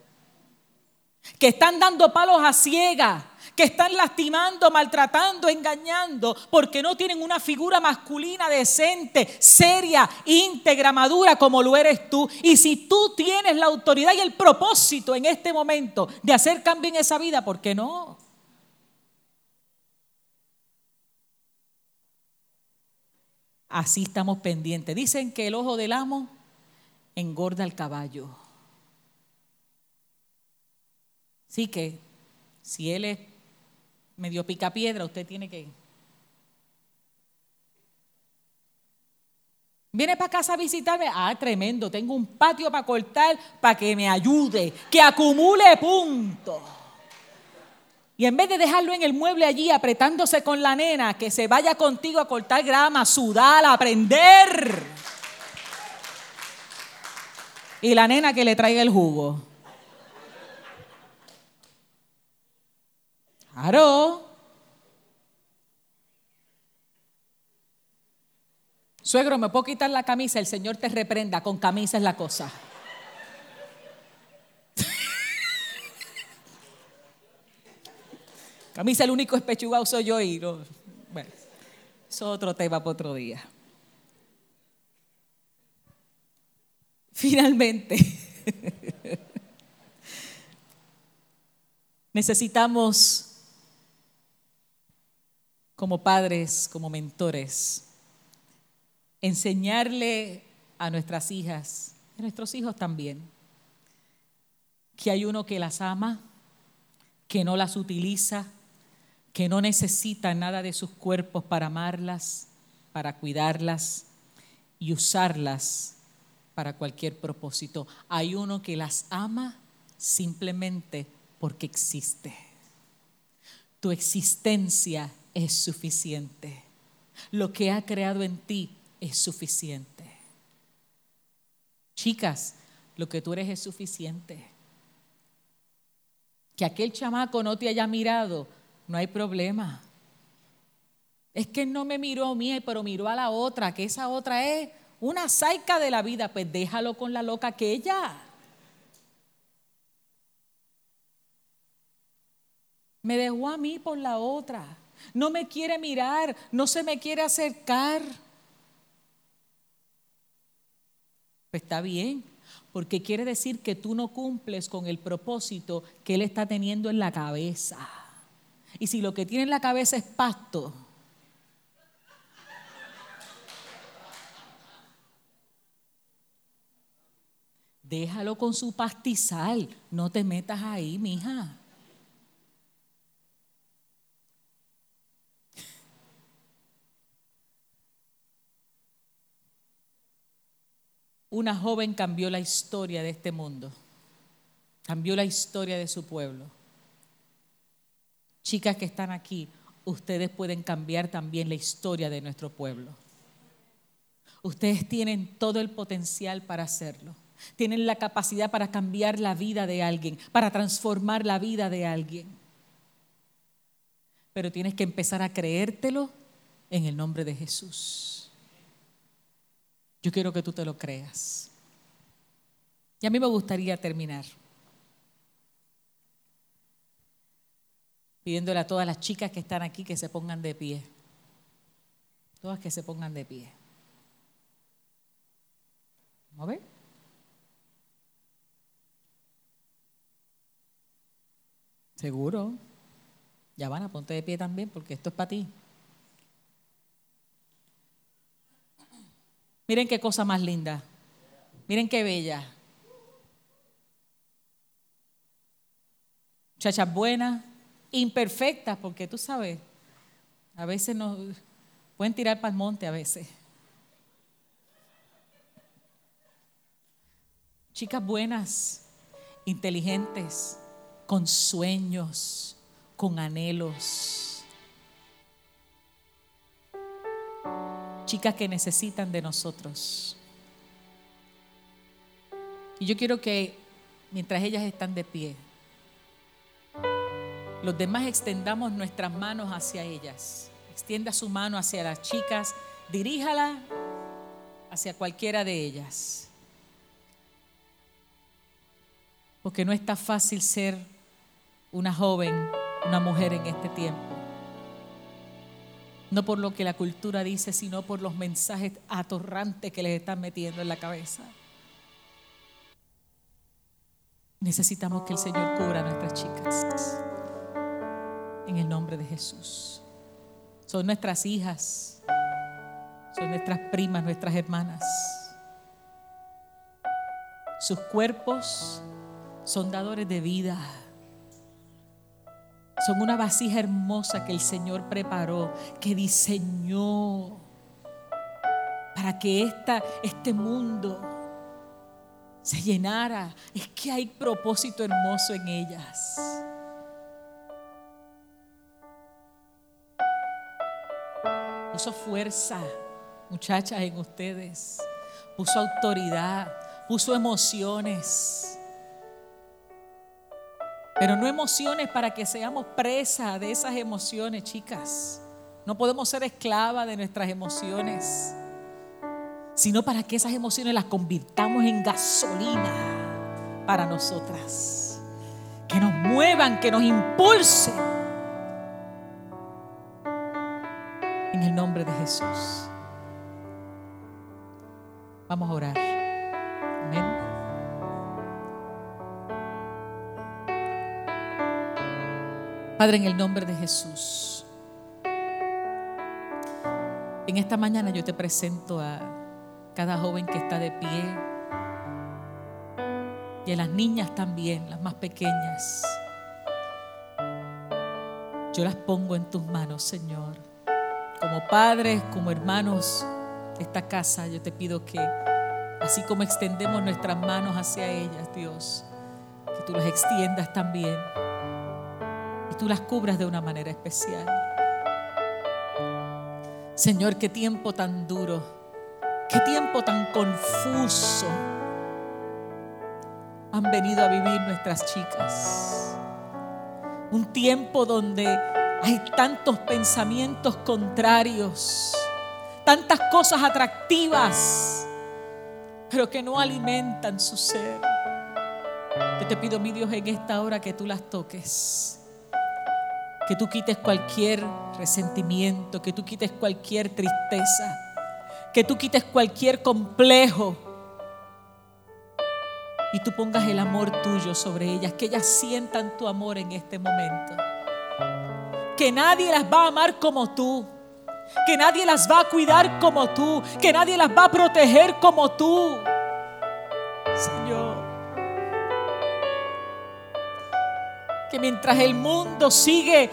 Que están dando palos a ciega, que están lastimando, maltratando, engañando, porque no tienen una figura masculina decente, seria, íntegra, madura como lo eres tú. Y si tú tienes la autoridad y el propósito en este momento de hacer cambio en esa vida, ¿por qué no? Así estamos pendientes. Dicen que el ojo del amo engorda al caballo. Así que si él es medio pica piedra, usted tiene que... ¿Viene para casa a visitarme? Ah, tremendo. Tengo un patio para cortar para que me ayude, que acumule puntos. Y en vez de dejarlo en el mueble allí apretándose con la nena, que se vaya contigo a cortar grama, sudar, a aprender. Y la nena que le traiga el jugo. Claro. Suegro, ¿me puedo quitar la camisa? El Señor te reprenda. Con camisa es la cosa. Camisa el único espechugado soy yo y bueno, eso es otro tema para otro día. Finalmente, necesitamos como padres, como mentores, enseñarle a nuestras hijas, a nuestros hijos también, que hay uno que las ama, que no las utiliza, que no necesitan nada de sus cuerpos para amarlas, para cuidarlas y usarlas para cualquier propósito. Hay uno que las ama simplemente porque existe. Tu existencia es suficiente. Lo que ha creado en ti es suficiente. Chicas, lo que tú eres es suficiente. Que aquel chamaco no te haya mirado no hay problema. Es que no me miró a mí, pero miró a la otra, que esa otra es una saica de la vida, pues déjalo con la loca que ella. Me dejó a mí por la otra. No me quiere mirar, no se me quiere acercar. Pues está bien, porque quiere decir que tú no cumples con el propósito que él está teniendo en la cabeza. Y si lo que tiene en la cabeza es pasto, déjalo con su pastizal, no te metas ahí, mija. Una joven cambió la historia de este mundo, cambió la historia de su pueblo. Chicas que están aquí, ustedes pueden cambiar también la historia de nuestro pueblo. Ustedes tienen todo el potencial para hacerlo. Tienen la capacidad para cambiar la vida de alguien, para transformar la vida de alguien. Pero tienes que empezar a creértelo en el nombre de Jesús. Yo quiero que tú te lo creas. Y a mí me gustaría terminar pidiéndole a todas las chicas que están aquí que se pongan de pie. Todas que se pongan de pie. ¿Vamos a ver? Seguro. Ya van a ponte de pie también porque esto es para ti. Miren qué cosa más linda. Miren qué bella. Muchachas buenas, imperfectas, porque tú sabes, a veces nos pueden tirar para el monte a veces. Chicas buenas, inteligentes, con sueños, con anhelos. Chicas que necesitan de nosotros. Y yo quiero que mientras ellas están de pie, los demás extendamos nuestras manos hacia ellas. Extienda su mano hacia las chicas, diríjala hacia cualquiera de ellas. Porque no está fácil ser una joven, una mujer en este tiempo. No por lo que la cultura dice, sino por los mensajes atorrantes que les están metiendo en la cabeza. Necesitamos que el Señor cubra a nuestras chicas. En el nombre de Jesús. Son nuestras hijas. Son nuestras primas, nuestras hermanas. Sus cuerpos son dadores de vida. Son una vasija hermosa que el Señor preparó, que diseñó para que esta, este mundo se llenara. Es que hay propósito hermoso en ellas. Puso fuerza, muchachas, en ustedes. Puso autoridad, puso emociones. Pero no emociones para que seamos presa de esas emociones, chicas. No podemos ser esclavas de nuestras emociones, sino para que esas emociones las convirtamos en gasolina para nosotras. Que nos muevan, que nos impulsen. En el nombre de Jesús. Vamos a orar. Amén. Padre, en el nombre de Jesús. En esta mañana yo te presento a cada joven que está de pie y a las niñas también, las más pequeñas. Yo las pongo en tus manos, Señor. Como padres, como hermanos de esta casa, yo te pido que, así como extendemos nuestras manos hacia ellas, Dios, que tú las extiendas también tú las cubras de una manera especial. Señor, qué tiempo tan duro, qué tiempo tan confuso han venido a vivir nuestras chicas. Un tiempo donde hay tantos pensamientos contrarios, tantas cosas atractivas, pero que no alimentan su ser. Yo te pido, mi Dios, en esta hora que tú las toques que tú quites cualquier resentimiento, que tú quites cualquier tristeza, que tú quites cualquier complejo y tú pongas el amor tuyo sobre ellas, que ellas sientan tu amor en este momento. Que nadie las va a amar como tú, que nadie las va a cuidar como tú, que nadie las va a proteger como tú. Señor, que mientras el mundo sigue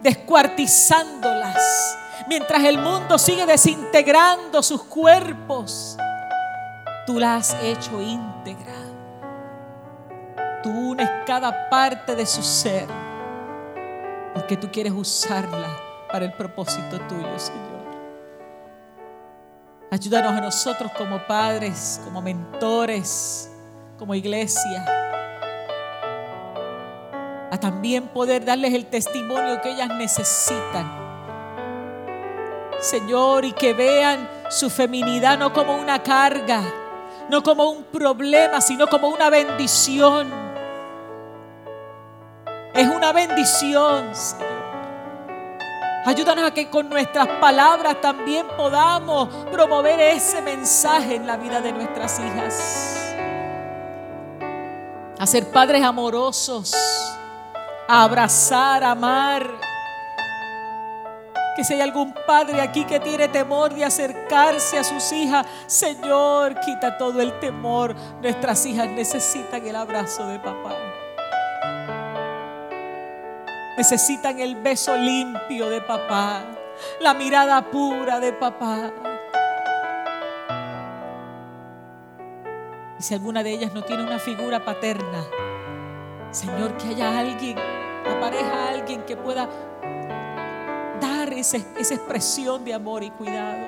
descuartizándolas, mientras el mundo sigue desintegrando sus cuerpos, tú la has hecho íntegra. Tú unes cada parte de su ser porque tú quieres usarla para el propósito tuyo, Señor. Ayúdanos a nosotros como padres, como mentores, como iglesia, a también poder darles el testimonio que ellas necesitan. Señor, y que vean su feminidad no como una carga, no como un problema, sino como una bendición. Es una bendición, Señor. Ayúdanos a que con nuestras palabras también podamos promover ese mensaje en la vida de nuestras hijas. A ser padres amorosos, a abrazar, a amar. Que si hay algún padre aquí que tiene temor de acercarse a sus hijas, Señor, quita todo el temor. Nuestras hijas necesitan el abrazo de papá. Necesitan el beso limpio de papá, la mirada pura de papá. Y si alguna de ellas no tiene una figura paterna, Señor, que haya alguien, apareja alguien que pueda dar esa, esa expresión de amor y cuidado.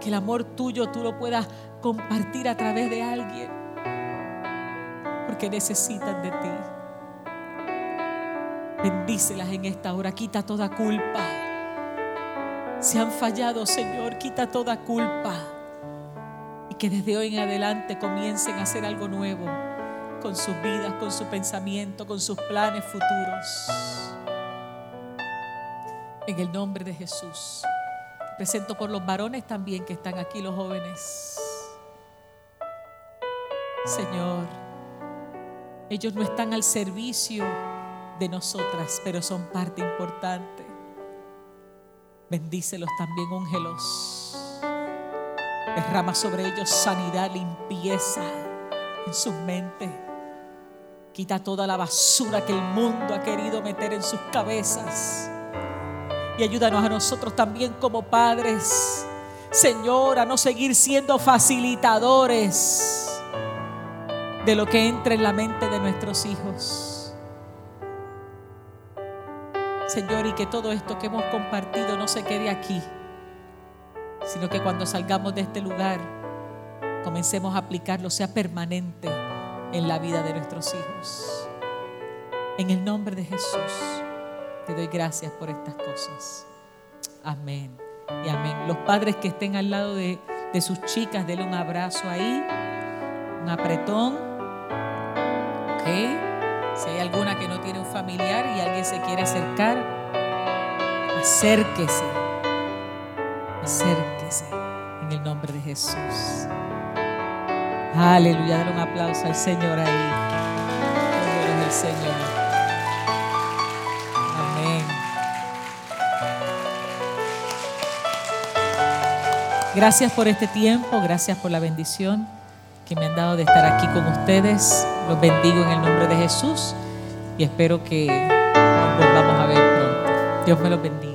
Que el amor tuyo tú lo puedas compartir a través de alguien, porque necesitan de ti. Bendícelas en esta hora, quita toda culpa. Si han fallado, Señor, quita toda culpa. Y que desde hoy en adelante comiencen a hacer algo nuevo con sus vidas, con su pensamiento, con sus planes futuros. En el nombre de Jesús. Presento por los varones también que están aquí, los jóvenes. Señor, ellos no están al servicio de nosotras, pero son parte importante. Bendícelos también, úngelos. Derrama sobre ellos sanidad, limpieza en sus mentes. Quita toda la basura que el mundo ha querido meter en sus cabezas. Y ayúdanos a nosotros también como padres, Señor, a no seguir siendo facilitadores de lo que entra en la mente de nuestros hijos. Señor, y que todo esto que hemos compartido no se quede aquí, sino que cuando salgamos de este lugar, comencemos a aplicarlo, sea permanente en la vida de nuestros hijos. En el nombre de Jesús, te doy gracias por estas cosas. Amén y amén. Los padres que estén al lado de, de sus chicas, denle un abrazo ahí, un apretón. ¿Ok? Si hay alguna que no tiene un familiar y alguien se quiere acercar, acérquese. Acérquese en el nombre de Jesús. Aleluya, dale un aplauso al Señor ahí. Gloria al Señor. Gracias por este tiempo, gracias por la bendición que me han dado de estar aquí con ustedes. Los bendigo en el nombre de Jesús y espero que nos volvamos a ver pronto. Dios me los bendiga.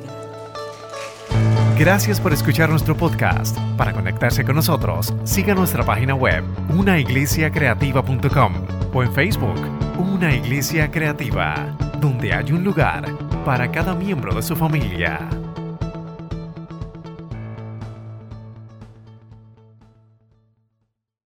Gracias por escuchar nuestro podcast. Para conectarse con nosotros, siga nuestra página web, unaiglesiacreativa.com o en Facebook, Una Iglesia Creativa, donde hay un lugar para cada miembro de su familia.